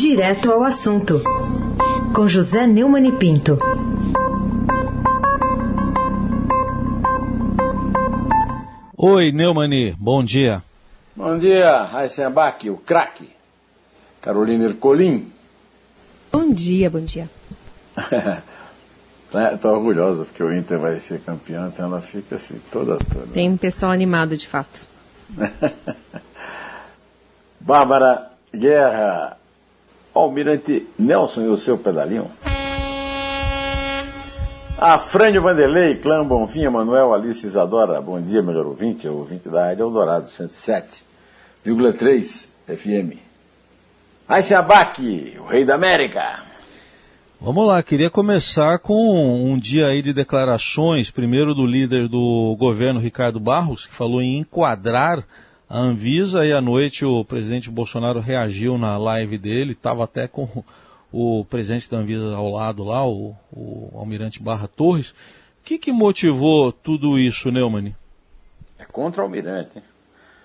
Direto ao assunto, com José Neumann e Pinto. Oi, Neumani, bom dia. Bom dia, Raíssa Abac, o craque. Carolina Ercolim. Bom dia, bom dia. Estou orgulhosa porque o Inter vai ser campeão, então ela fica assim toda toda. Tem um pessoal animado de fato. Bárbara Guerra, Almirante Nelson e o seu pedalinho. Afrânio Vanderlei, Clã Bonfim, Emanuel, Alice Isadora, bom dia, melhor ouvinte, é ouvinte da Rádio Eldorado, 107,3 FM. Ayse Abac, o rei da América. Vamos lá, queria começar com um dia aí de declarações, primeiro do líder do governo, Ricardo Barros, que falou em enquadrar a Anvisa, e à noite o presidente Bolsonaro reagiu na live dele, estava até com o presidente da Anvisa ao lado lá, o, o almirante Barra Torres. O que, que motivou tudo isso, Neumann? É contra o almirante. Hein?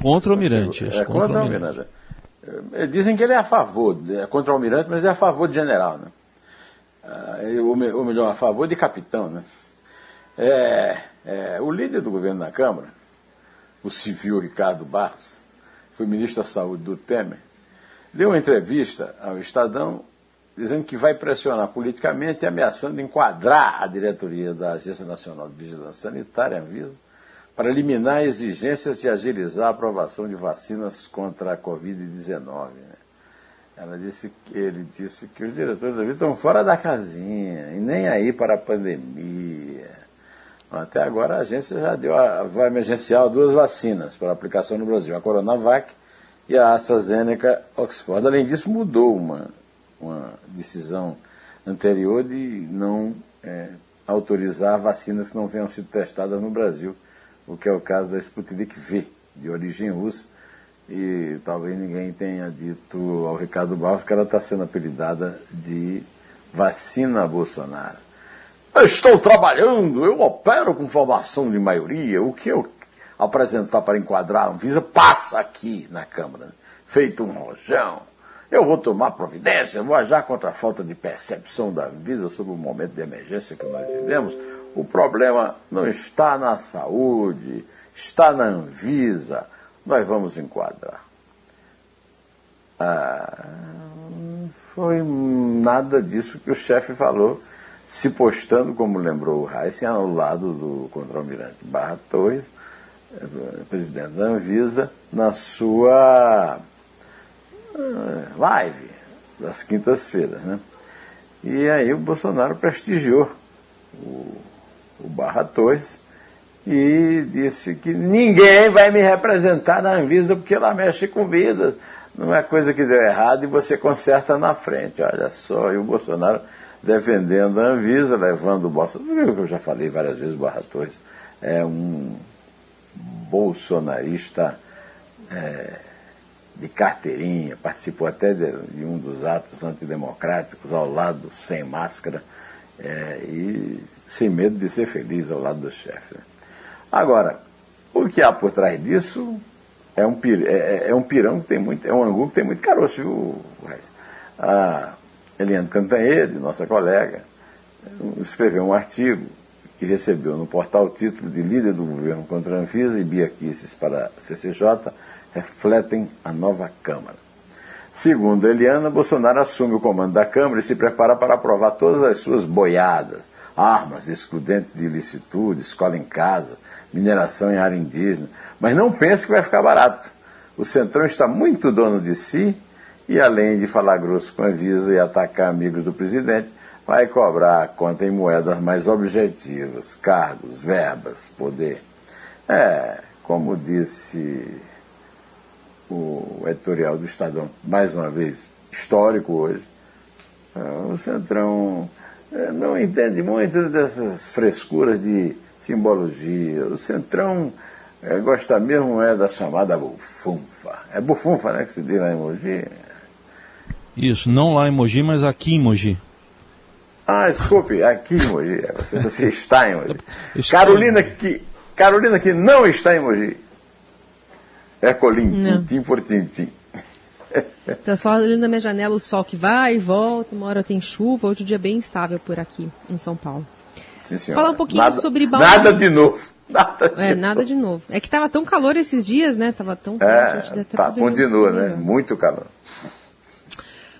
Contra o almirante. É, contra, contra o almirante. almirante. Dizem que ele é a favor, é contra o almirante, mas é a favor de general, né? ou, ou melhor, a favor de capitão, né? É, é, o líder do governo da Câmara, o civil Ricardo Barros, foi ministro da Saúde do Temer, deu uma entrevista ao Estadão dizendo que vai pressionar politicamente e ameaçando enquadrar a diretoria da Agência Nacional de Vigilância Sanitária, Anvisa, para eliminar exigências e agilizar a aprovação de vacinas contra a Covid-19. Né? Ela disse, ele disse que os diretores da vida estão fora da casinha e nem aí para a pandemia. Até agora a agência já deu a, emergencial duas vacinas para aplicação no Brasil, a Coronavac e a AstraZeneca Oxford. Além disso, mudou uma, uma decisão anterior de não é, autorizar vacinas que não tenham sido testadas no Brasil, o que é o caso da Sputnik V, de origem russa, e talvez ninguém tenha dito ao Ricardo Barros que ela está sendo apelidada de vacina Bolsonaro. Estou trabalhando, eu opero com formação de maioria, o que eu apresentar para enquadrar a Anvisa passa aqui na Câmara, feito um rojão. Eu vou tomar providência, vou agir contra a falta de percepção da Anvisa sobre o momento de emergência que nós vivemos. O problema não está na saúde, está na Anvisa nós vamos enquadrar. Ah, foi nada disso que o chefe falou, se postando, como lembrou o Heisen, ao lado do contra-almirante Barra Torres, eh, presidente da Anvisa, na sua eh, live das quintas-feiras. Né? E aí o Bolsonaro prestigiou o, o Barra Torres e disse que ninguém vai me representar na Anvisa porque ela mexe com vidas. Não é coisa que deu errado e você conserta na frente. Olha só, e o Bolsonaro defendendo a Anvisa, levando o Bolsonaro. Eu já falei várias vezes, Barra Torres é um bolsonarista é, de carteirinha, participou até de, de, um dos atos antidemocráticos ao lado, sem máscara, é, e sem medo de ser feliz ao lado do chefe. Né? Agora, o que há por trás disso é um, é, é, é, um pirão que tem muito, é um angu que tem muito caroço, viu, Reis? A Eliane Cantanhede, nossa colega, escreveu um artigo que recebeu no portal o título de líder do governo contra a Anvisa e Bia Kicis para a CCJ, refletem a nova Câmara. Segundo Eliana, Bolsonaro assume o comando da Câmara e se prepara para aprovar todas as suas boiadas, armas, excludentes de ilicitude, escola em casa, mineração em área indígena. Mas não pense que vai ficar barato. O Centrão está muito dono de si e, além de falar grosso com a Visa e atacar amigos do presidente, vai cobrar conta em moedas mais objetivas, cargos, verbas, poder. É, como disse o editorial do Estadão, mais uma vez, histórico hoje, é, o Centrão é, não entende muito dessas frescuras de simbologia. O Centrão é, gosta mesmo é da chamada bufunfa. É bufunfa, né, que se diz lá em Mogi? Isso, não lá em Mogi, mas aqui em Mogi. Ah, desculpe, aqui em Mogi. É, você, você está em Mogi. Carolina que, Carolina que não está em Mogi. É colim, tintim por tintim. Tá só olhando na minha janela o sol que vai e volta, uma hora tem chuva, hoje o dia é bem estável por aqui, em São Paulo. Sim, senhora. Falar um pouquinho nada, sobre Bauru. Nada de novo. Nada de É, novo. nada de novo. É que tava tão calor esses dias, né? Tava tão É, ter tá, né? melhor. Muito calor.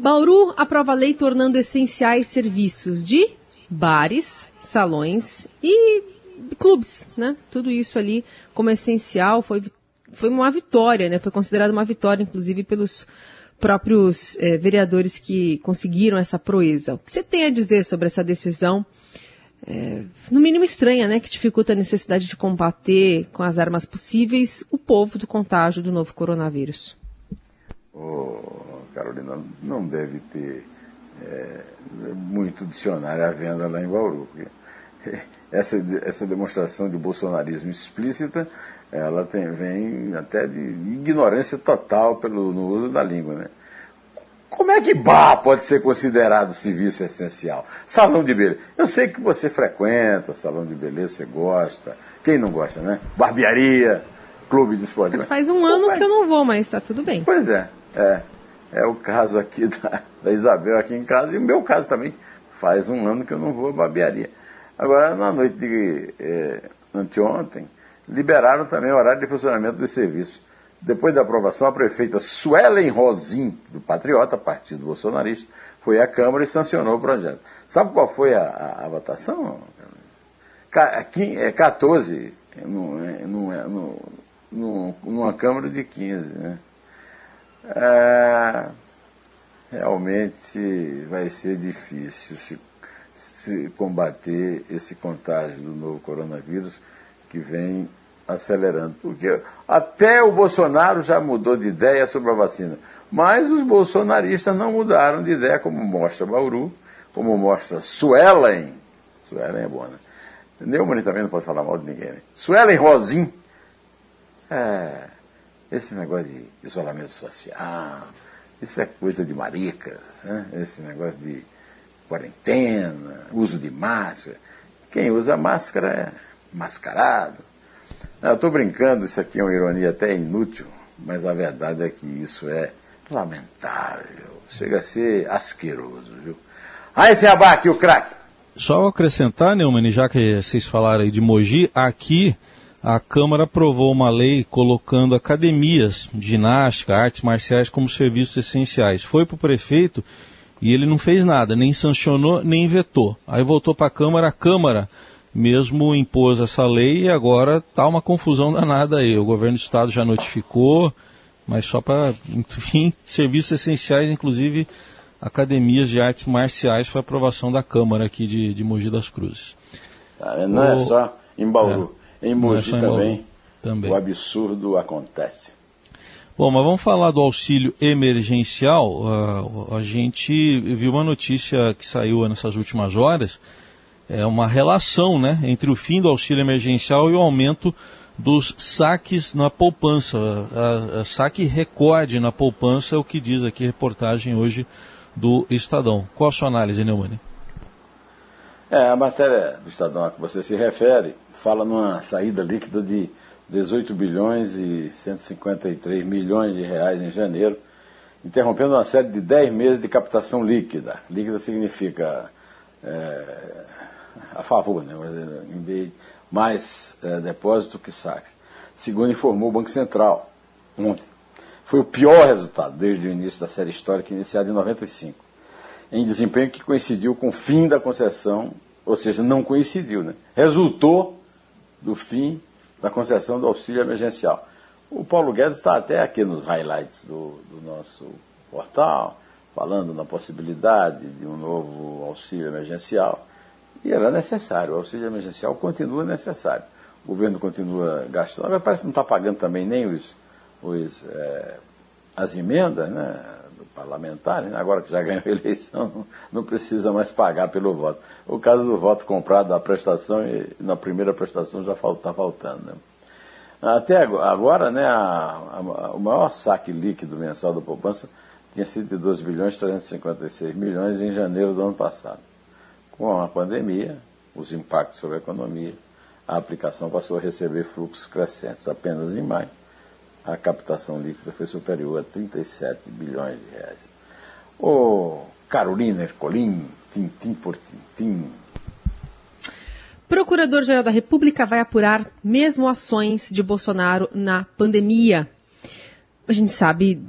Bauru aprova lei tornando essenciais serviços de bares, salões e clubes, né? Tudo isso ali como essencial foi, foi uma vitória, né? Foi considerada uma vitória, inclusive, pelos próprios eh, vereadores que conseguiram essa proeza. O que você tem a dizer sobre essa decisão? eh, no mínimo estranha, né? Que dificulta a necessidade de combater com as armas possíveis o povo do contágio do novo coronavírus. Ô, Carolina, não deve ter é, muito dicionário à venda lá em Bauru. Essa, essa demonstração de bolsonarismo explícita, ela tem, vem até de ignorância total pelo, no uso da língua. Né? Como é que bar pode ser considerado serviço essencial? Salão de beleza. Eu sei que você frequenta salão de beleza, você gosta. Quem não gosta, né? Barbearia, clube de esporte. Faz um ano que eu não vou, mas tá tudo bem. Pois é, é. É o caso aqui da, da Isabel aqui em casa e o meu caso também. Faz um ano que eu não vou à barbearia. Agora, na noite de é, anteontem, liberaram também o horário de funcionamento do serviço. Depois da aprovação, a prefeita Suelen Rosim, do Patriota, partido bolsonarista, foi à Câmara e sancionou o projeto. Sabe qual foi a, a, a votação? Ca- quin- é 14, num- é- é- num- numa Câmara de 15. Né? É, realmente vai ser difícil se, se combater esse contágio do novo coronavírus que vem acelerando. Porque até o Bolsonaro já mudou de ideia sobre a vacina, mas os bolsonaristas não mudaram de ideia, como mostra Bauru, como mostra Suelen. Suelen é boa, né? Neumann também não pode falar mal de ninguém, né? Suelen Rosim. É, esse negócio de isolamento social, isso é coisa de maricas, né? esse negócio de quarentena, uso de máscara. Quem usa máscara é mascarado. Eu estou brincando, isso aqui é uma ironia até inútil, mas a verdade é que isso é lamentável, chega a ser asqueroso, viu? Aí, esse abaque, o craque. Só acrescentar, Neumann, já que vocês falaram aí de Mogi, aqui a Câmara aprovou uma lei colocando academias, ginástica, artes marciais como serviços essenciais. Foi para o prefeito e ele não fez nada, nem sancionou, nem vetou. Aí voltou para a Câmara, a Câmara mesmo impôs essa lei e agora está uma confusão danada aí. O governo do estado já notificou, mas só para, enfim, serviços essenciais, inclusive academias de artes marciais, foi aprovação da Câmara aqui de, de Mogi das Cruzes. Tá, Não é O- só em Bauru, em é Mogi em Bauru, também, também. o absurdo acontece. Bom, mas vamos falar do auxílio emergencial. Ah, a gente viu uma notícia que saiu nessas últimas horas, é uma relação né, entre o fim do auxílio emergencial e o aumento dos saques na poupança. A, a saque recorde na poupança é o que diz aqui a reportagem hoje do Estadão. Qual a sua análise, Neumann? É, a matéria do Estadão a que você se refere fala numa saída líquida de 18 bilhões e 153 milhões de reais em janeiro, interrompendo uma série de 10 meses de captação líquida. Líquida significa é, a favor, né? em vez- mais é, depósito que saque. Segundo informou o Banco Central ontem. Foi o pior resultado desde o início da série histórica iniciada em 95 em desempenho que coincidiu com o fim da concessão, ou seja, não coincidiu, né? Resultou do fim da concessão do auxílio emergencial. O Paulo Guedes está até aqui nos highlights do, do nosso portal, falando na possibilidade de um novo auxílio emergencial. E era necessário, o auxílio emergencial continua necessário. O governo continua gastando, mas parece que não está pagando também nem os, os, eh, as emendas, né? Parlamentar, né? agora que já ganhou a eleição, não, precisa mais pagar pelo voto. O caso do voto comprado da prestação, na primeira prestação já está faltando. Né? Até ago- agora, né, a- a- o maior saque líquido mensal da poupança tinha sido de 12 bilhões e 356 milhões em janeiro do ano passado. Com a pandemia, os impactos sobre a economia, a aplicação passou a receber fluxos crescentes. Apenas em maio, a captação líquida foi superior a 37 bilhões de reais. Ô Carolina Ercolim, tintim por tintim. Procurador-Geral da República vai apurar mesmo ações de Bolsonaro na pandemia. A gente sabe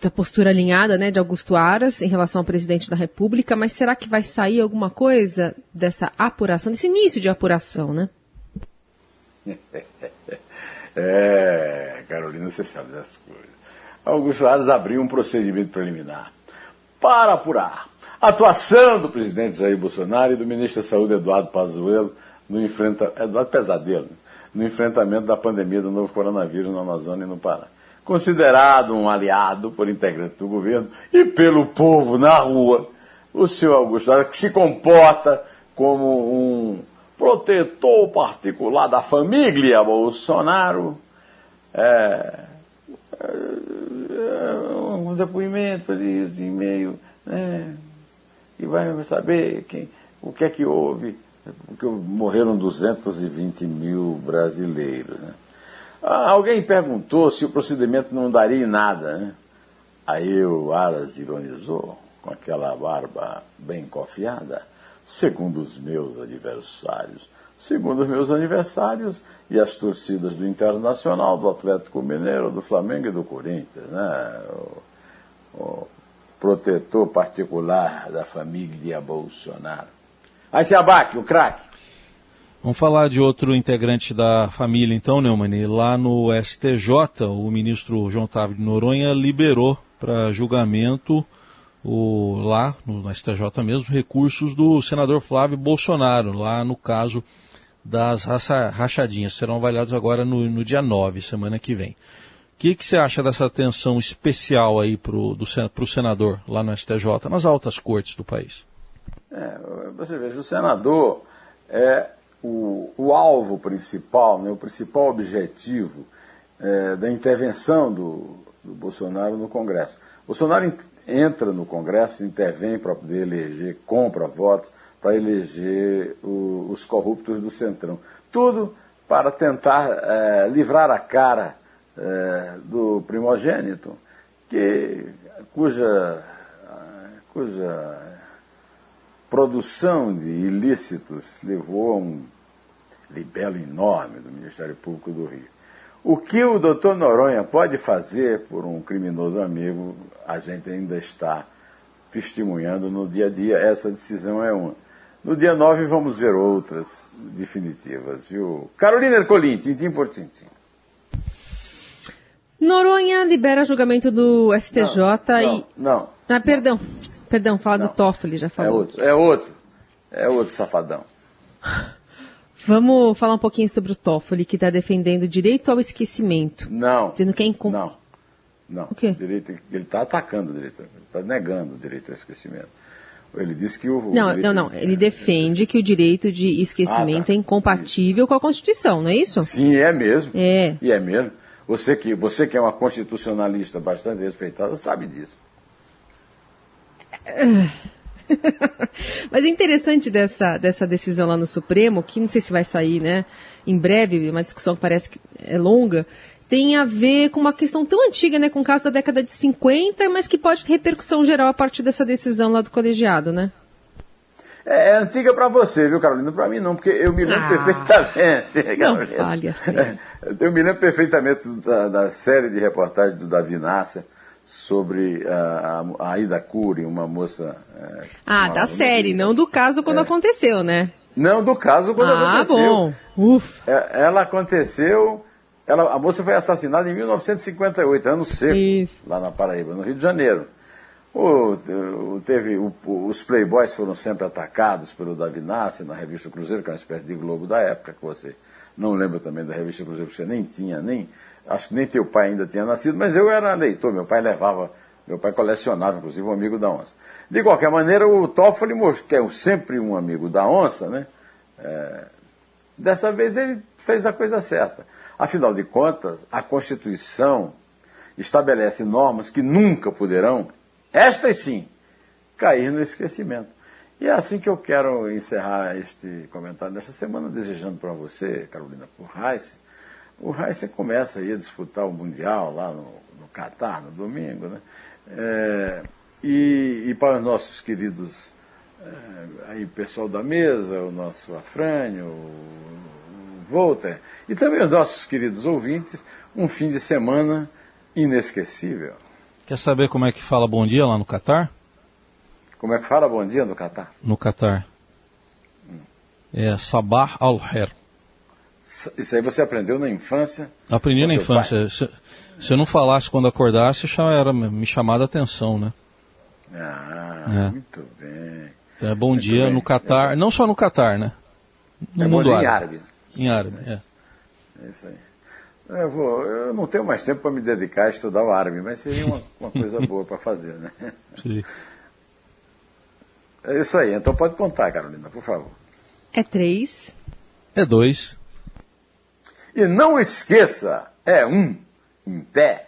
da postura alinhada né, de Augusto Aras em relação ao presidente da República, mas será que vai sair alguma coisa dessa apuração, desse início de apuração, né? É, Carolina, você sabe dessas coisas. Augusto Aras abriu um procedimento preliminar para apurar a atuação do presidente Jair Bolsonaro e do ministro da Saúde Eduardo Pazuello no enfrentamento, Eduardo Pesadelo, no enfrentamento da pandemia do novo coronavírus na Amazônia e no Pará. Considerado um aliado por integrantes do governo e pelo povo na rua, o senhor Augusto Aras, que se comporta como um protetor particular da família Bolsonaro, é, é, um depoimento ali, assim, meio, né, e vai saber quem, o que é que houve, porque morreram 220 mil brasileiros. Né? Ah, alguém perguntou se o procedimento não daria em nada. Né? Aí o Aras ironizou, com aquela barba bem cofiada segundo os meus adversários. Segundo os meus aniversários e as torcidas do Internacional, do Atlético Mineiro, do Flamengo e do Corinthians, né? o, o protetor particular da família Bolsonaro. Aí se abaque, o craque. Vamos falar de outro integrante da família, então, Neumann. Lá no STJ, o ministro João Távio de Noronha liberou para julgamento o, lá no STJ mesmo, recursos do senador Flávio Bolsonaro, lá no caso das raça, rachadinhas. Serão avaliados agora no, no, dia 9, semana que vem. O que, que você acha dessa atenção especial aí para o senador lá no STJ, nas altas cortes do país? É, você veja, o senador é o, o alvo principal, né, o principal objetivo é, da intervenção do, do Bolsonaro no Congresso. Bolsonaro entra no Congresso, intervém para poder eleger, compra votos para eleger o, os corruptos do Centrão. Tudo para tentar é, livrar a cara é, do primogênito, que, cuja, cuja produção de ilícitos levou a um libelo enorme do Ministério Público do Rio. O que o doutor Noronha pode fazer por um criminoso amigo, a gente ainda está testemunhando no dia a dia. Essa decisão é uma. No dia 9 vamos ver outras definitivas, viu? Carolina Ercolim, tintim por tintim. Noronha libera julgamento do STJ não, e. Não, não. Ah, perdão. Perdão, fala não. do Toffoli, já falou. É outro, é outro. É outro safadão. Vamos falar um pouquinho sobre o Toffoli, que está defendendo o direito ao esquecimento. Não. Dizendo que é incom... Não. Não. O quê? Direito, ele está atacando o direito, está negando o direito ao esquecimento. Ele disse que o. Não, não, não. Ele defende que o direito de esquecimento ah, tá. é incompatível isso. com a Constituição, não é isso? Sim, é mesmo. É. E é mesmo. Você que, você que é uma constitucionalista bastante respeitada sabe disso. Mas é interessante dessa, dessa decisão lá no Supremo, que não sei se vai sair, né, em breve, uma discussão que parece que é longa, tem a ver com uma questão tão antiga, né, com o caso da década de 50, mas que pode ter repercussão geral a partir dessa decisão lá do colegiado, né? É, é antiga para você, viu, Carolina? Para mim não, porque eu me lembro ah, perfeitamente. Não fale assim. Eu me lembro perfeitamente da, da série de reportagens do Davi Nasser, sobre a, a Aida Cury, uma moça. É, ah, da série, não do caso quando é. aconteceu, né? Não do caso quando ah, aconteceu. Ah, bom. Ufa. É, ela aconteceu. Ela, a moça foi assassinada em 1958, ano seco, Isso. lá na Paraíba, no Rio de Janeiro. O, teve, o, os playboys foram sempre atacados pelo Davi Nassi na revista Cruzeiro, que é uma espécie de Globo da época, que você não lembra também da revista Cruzeiro, porque você nem tinha, nem acho que nem teu pai ainda tinha nascido, mas eu era leitor, meu pai levava, meu pai colecionava, inclusive, um amigo da onça. De qualquer maneira, o Toffoli, que é sempre um amigo da onça, né? É, dessa vez ele fez a coisa certa. Afinal de contas, a Constituição estabelece normas que nunca poderão, estas sim, cair no esquecimento. E é assim que eu quero encerrar este comentário dessa semana, desejando para você, Carolina Purrais, o Heisen começa aí a disputar o Mundial lá no, no Catar, no domingo, né? É, e, e, para os nossos queridos, é, aí pessoal da mesa, o nosso Afrânio, o, Volta, e também os nossos queridos ouvintes, um fim de semana inesquecível. Quer saber como é que fala bom dia lá no Catar? Como é que fala bom dia no Catar? No Catar. É Sabah al-Her. Isso aí você aprendeu na infância? Aprendi na infância. Se, se, eu não falasse quando acordasse, já era me chamada a atenção, né? Ah, é. muito bem. É, bom muito dia bem. no Catar, é não só no Catar, né? No é mundo árabe. Em árabe. Em árabe, é. É isso aí. Eu, vou, eu não tenho mais tempo para me dedicar a estudar o árabe, mas seria uma, uma coisa boa para fazer, né? Sim. É isso aí. Então pode contar, Carolina, por favor. É três. É dois. E não esqueça, é um em pé.